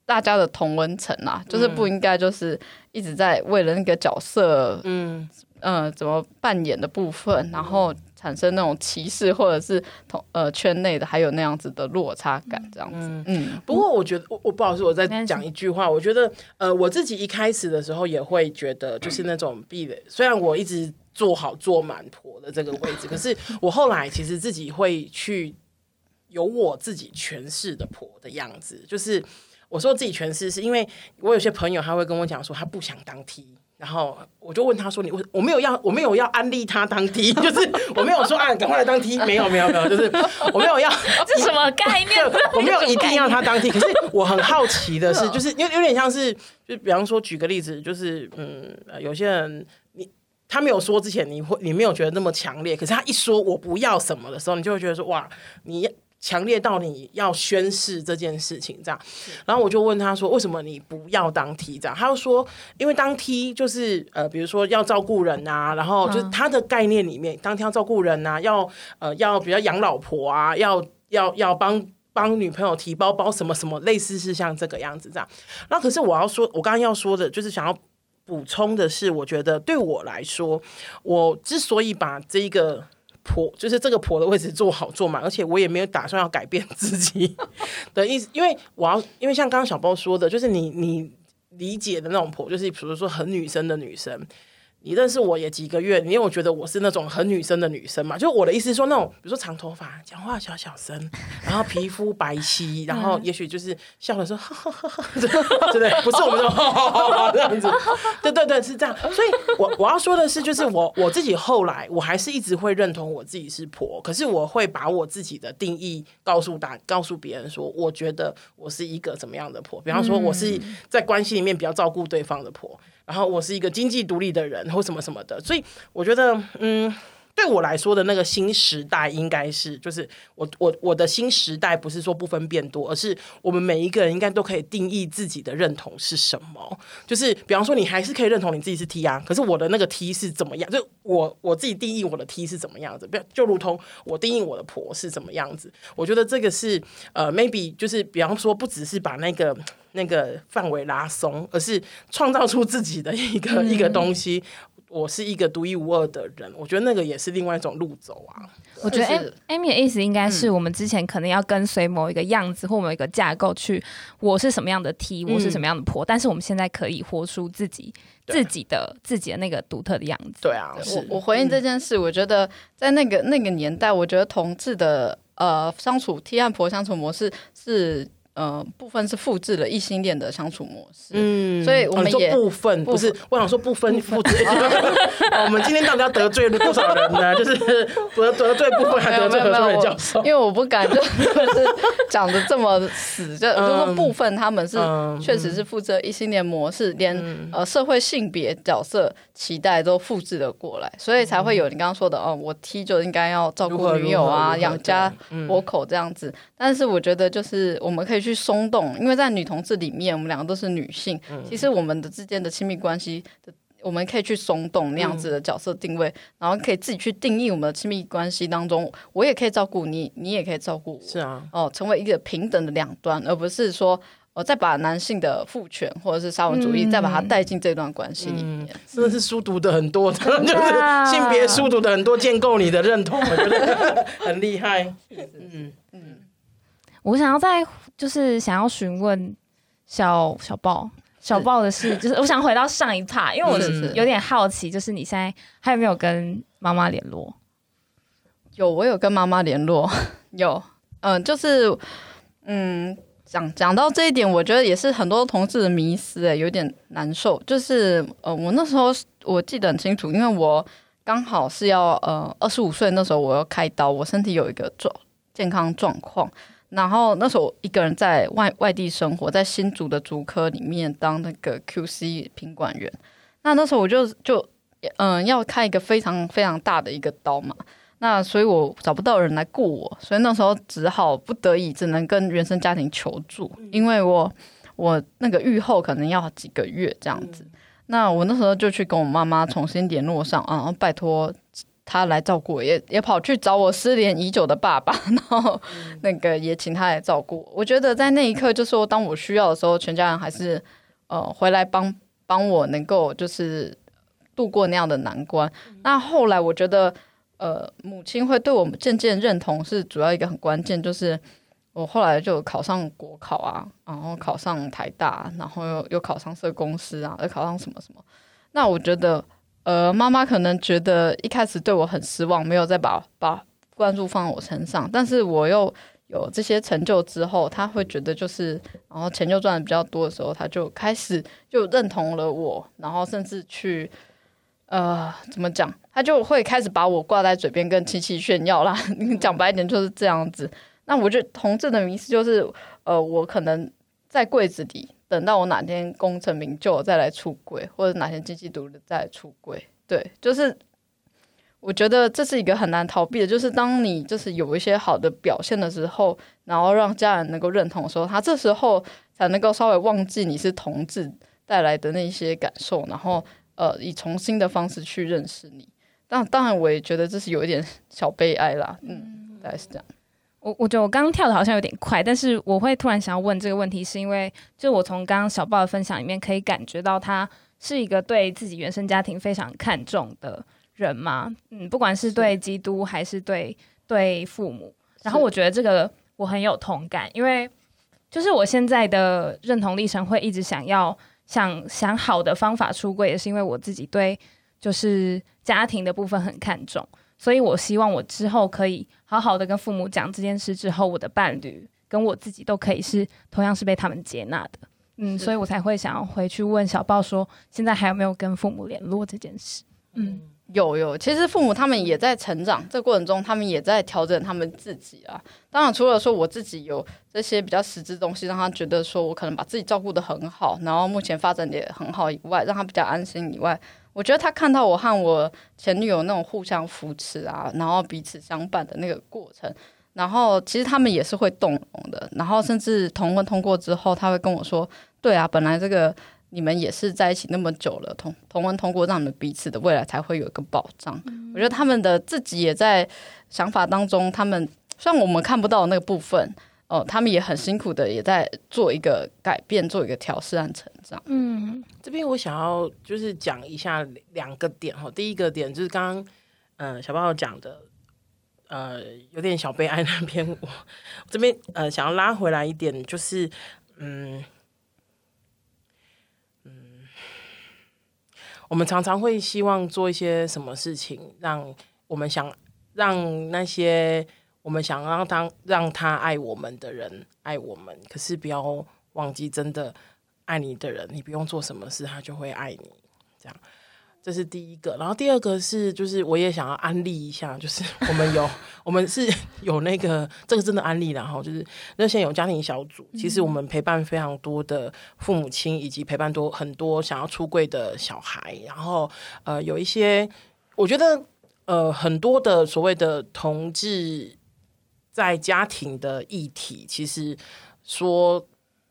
大家的同温层啊，嗯、就是不应该就是一直在为了那个角色，嗯嗯、呃，怎么扮演的部分，然后产产生那种歧视，或者是同呃圈内的还有那样子的落差感，这样子。嗯，嗯不过我觉得我我不好意思，我再讲一句话，我觉得呃我自己一开始的时候也会觉得就是那种壁垒，虽然我一直做好做满婆的这个位置，可是我后来其实自己会去有我自己诠释的婆的样子，就是我说自己诠释是因为我有些朋友他会跟我讲说他不想当 T。然后我就问他说：“你我我没有要我没有要安利他当 T，就是我没有说啊，赶快来当 T，没有没有没有，就是 我没有要这什么概念？我没有一定要他当 T。可是我很好奇的是，就是有有点像是，就比方说举个例子，就是嗯，有些人你他没有说之前，你会你没有觉得那么强烈，可是他一说我不要什么的时候，你就会觉得说哇，你。”强烈到你要宣誓这件事情这样，然后我就问他说：“为什么你不要当 T？” 这样，他就说：“因为当 T 就是呃，比如说要照顾人啊，然后就是他的概念里面，当天要照顾人啊，要呃要比较养老婆啊，要要要帮帮女朋友提包包什么什么，类似是像这个样子这样。然后可是我要说，我刚刚要说的就是想要补充的是，我觉得对我来说，我之所以把这一个。婆就是这个婆的位置做好做满，而且我也没有打算要改变自己的意思，因为我要，因为像刚刚小包说的，就是你你理解的那种婆，就是比如说很女生的女生。你认识我也几个月，你有觉得我是那种很女生的女生嘛？就我的意思是说，那种比如说长头发，讲话小小声，然后皮肤白皙，然后也许就是笑的时候，哈哈哈，对不对？不是我们说哈哈哈这样子，对对对，是这样。所以我我要说的是，就是我我自己后来，我还是一直会认同我自己是婆，可是我会把我自己的定义告诉大，告诉别人说，我觉得我是一个怎么样的婆。比方说，我是在关系里面比较照顾对方的婆。然后我是一个经济独立的人，或什么什么的，所以我觉得，嗯，对我来说的那个新时代，应该是就是我我我的新时代，不是说不分变多，而是我们每一个人应该都可以定义自己的认同是什么。就是比方说，你还是可以认同你自己是 T 啊，可是我的那个 T 是怎么样？就我我自己定义我的 T 是怎么样子，不要就如同我定义我的婆是怎么样子。我觉得这个是呃，maybe 就是比方说，不只是把那个。那个范围拉松，而是创造出自己的一个、嗯、一个东西。我是一个独一无二的人，我觉得那个也是另外一种路走啊。我觉得 Amy 的意思应该是我们之前可能要跟随某一个样子或某一个架构去，我是什么样的 T，我是什么样的婆，嗯、但是我们现在可以活出自己自己的自己的那个独特的样子。对啊，我我回应这件事，我觉得在那个那个年代，我觉得同志的呃相处 T 和婆相处模式是。呃，部分是复制了异性恋的相处模式，嗯，所以我们也、哦、部分不是，我想说不分复制。我们今天到底要得罪多少人呢？就是得得罪部分，还得罪何书远教授？因为我不敢就是讲的这么死，就、嗯、就说部分他们是确实是复制异性恋模式，嗯、连呃社会性别角色期待都复制了过来，所以才会有你刚刚说的哦，我 T 就应该要照顾女友啊，养家活口这样子。但是我觉得就是我们可以。去松动，因为在女同志里面，我们两个都是女性。嗯、其实我们的之间的亲密关系的，我们可以去松动那样子的角色定位，嗯、然后可以自己去定义我们的亲密关系当中，我也可以照顾你，你也可以照顾我。是啊，哦，成为一个平等的两端，而不是说，我、哦、再把男性的父权或者是沙文主义，嗯、再把它带进这段关系里面。真的是书读的很多，就是性别书读的很多，建构你的认同，我觉得 很厉害。嗯嗯，我想要在。就是想要询问小小豹小豹的事，就是我想回到上一趴，因为我有点好奇，就是你现在还有没有跟妈妈联络？有，我有跟妈妈联络。有，嗯，就是，嗯，讲讲到这一点，我觉得也是很多同志的迷思，哎，有点难受。就是，呃，我那时候我记得很清楚，因为我刚好是要呃二十五岁那时候我要开刀，我身体有一个状健康状况。然后那时候一个人在外外地生活，在新竹的竹科里面当那个 QC 品管员。那那时候我就就嗯、呃、要开一个非常非常大的一个刀嘛，那所以我找不到人来雇我，所以那时候只好不得已只能跟原生家庭求助，因为我我那个愈后可能要几个月这样子。那我那时候就去跟我妈妈重新联络上啊，然后拜托。他来照顾我，也也跑去找我失联已久的爸爸，然后那个也请他来照顾我。我觉得在那一刻，就是说当我需要的时候，全家人还是呃回来帮帮我，能够就是度过那样的难关。那后来我觉得，呃，母亲会对我们渐渐认同，是主要一个很关键，就是我后来就考上国考啊，然后考上台大，然后又又考上社公司啊，又考上什么什么。那我觉得，呃，妈妈可能觉得一开始对我很失望，没有再把把关注放我身上，但是我又有这些成就之后，他会觉得就是，然后钱就赚的比较多的时候，他就开始就认同了我，然后甚至去。呃，怎么讲？他就会开始把我挂在嘴边，跟亲戚炫耀啦。讲白一点就是这样子。那我觉同志的名思就是，呃，我可能在柜子里等到我哪天功成名就再来出轨，或者哪天经济独立再来出轨。对，就是我觉得这是一个很难逃避的，就是当你就是有一些好的表现的时候，然后让家人能够认同的时候，他这时候才能够稍微忘记你是同志带来的那些感受，然后。呃，以重新的方式去认识你，但当然我也觉得这是有一点小悲哀啦，嗯，大概是这样。我我觉得我刚刚跳的好像有点快，但是我会突然想要问这个问题，是因为就我从刚刚小报的分享里面可以感觉到他是一个对自己原生家庭非常看重的人嘛，嗯，不管是对基督还是对对父母，然后我觉得这个我很有同感，因为就是我现在的认同历程会一直想要。想想好的方法出柜，也是因为我自己对就是家庭的部分很看重，所以我希望我之后可以好好的跟父母讲这件事，之后我的伴侣跟我自己都可以是同样是被他们接纳的，嗯，所以我才会想要回去问小报说，现在还有没有跟父母联络这件事，嗯。有有，其实父母他们也在成长，这个过程中他们也在调整他们自己啊。当然，除了说我自己有这些比较实质东西，让他觉得说我可能把自己照顾的很好，然后目前发展也很好以外，让他比较安心以外，我觉得他看到我和我前女友那种互相扶持啊，然后彼此相伴的那个过程，然后其实他们也是会动容的。然后甚至同婚通过之后，他会跟我说：“对啊，本来这个。”你们也是在一起那么久了，同同婚通过，让你们彼此的未来才会有一个保障。嗯、我觉得他们的自己也在想法当中，他们虽然我们看不到那个部分，哦、他们也很辛苦的也在做一个改变，做一个调试和成长。嗯，这边我想要就是讲一下两个点哈。第一个点就是刚刚嗯小报讲的，呃，有点小悲哀那边，我这边呃想要拉回来一点，就是嗯嗯。我们常常会希望做一些什么事情，让我们想让那些我们想让他让他爱我们的人爱我们，可是不要忘记，真的爱你的人，你不用做什么事，他就会爱你，这样。这是第一个，然后第二个是，就是我也想要安利一下，就是 我们有，我们是有那个，这个真的安利，然后就是热线有家庭小组，其实我们陪伴非常多的父母亲，以及陪伴多很多想要出柜的小孩，然后呃，有一些我觉得呃很多的所谓的同志在家庭的议题，其实说。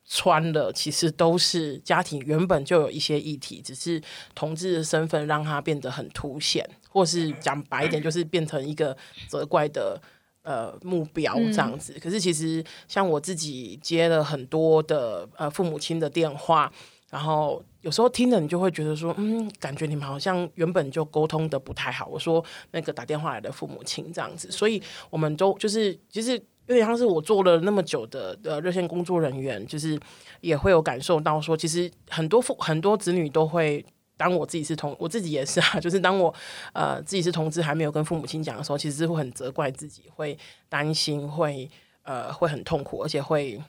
穿了其实都是家庭原本就有一些议题，只是同志的身份让它变得很凸显，或是讲白一点，就是变成一个责怪的呃目标这样子。可是其实像我自己接了很多的呃父母亲的电话，然后有时候听了你就会觉得说，嗯，感觉你们好像原本就沟通的不太好。我说那个打电话来的父母亲这样子，所以我们都就是其实。因为像是我做了那么久的呃热线工作人员，就是也会有感受到说，其实很多父很多子女都会，当我自己是同，我自己也是啊，就是当我呃自己是同志还没有跟父母亲讲的时候，其实是会很责怪自己，会担心，会呃会很痛苦，而且会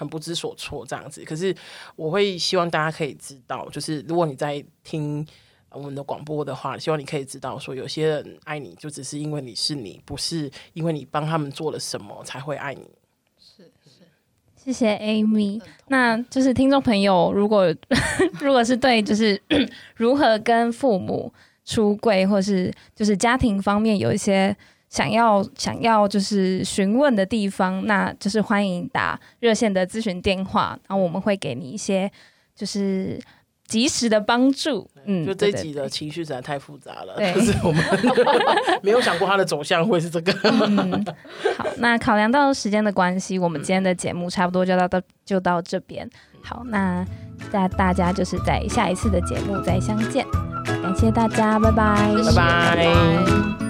很不知所措这样子。可是我会希望大家可以知道，就是如果你在听。我们的广播的话，希望你可以知道，说有些人爱你，就只是因为你是你，不是因为你帮他们做了什么才会爱你。是是，谢谢 Amy。那就是听众朋友，如果 如果是对，就是 如何跟父母出柜，或是就是家庭方面有一些想要想要就是询问的地方，那就是欢迎打热线的咨询电话，然后我们会给你一些就是。及时的帮助，嗯，就这一集的情绪实在太复杂了，就是我们 没有想过它的走向会是这个。嗯，好，那考量到时间的关系，我们今天的节目差不多就到到就到这边。好，那大大家就是在下一次的节目再相见。感谢大家，拜拜，拜拜。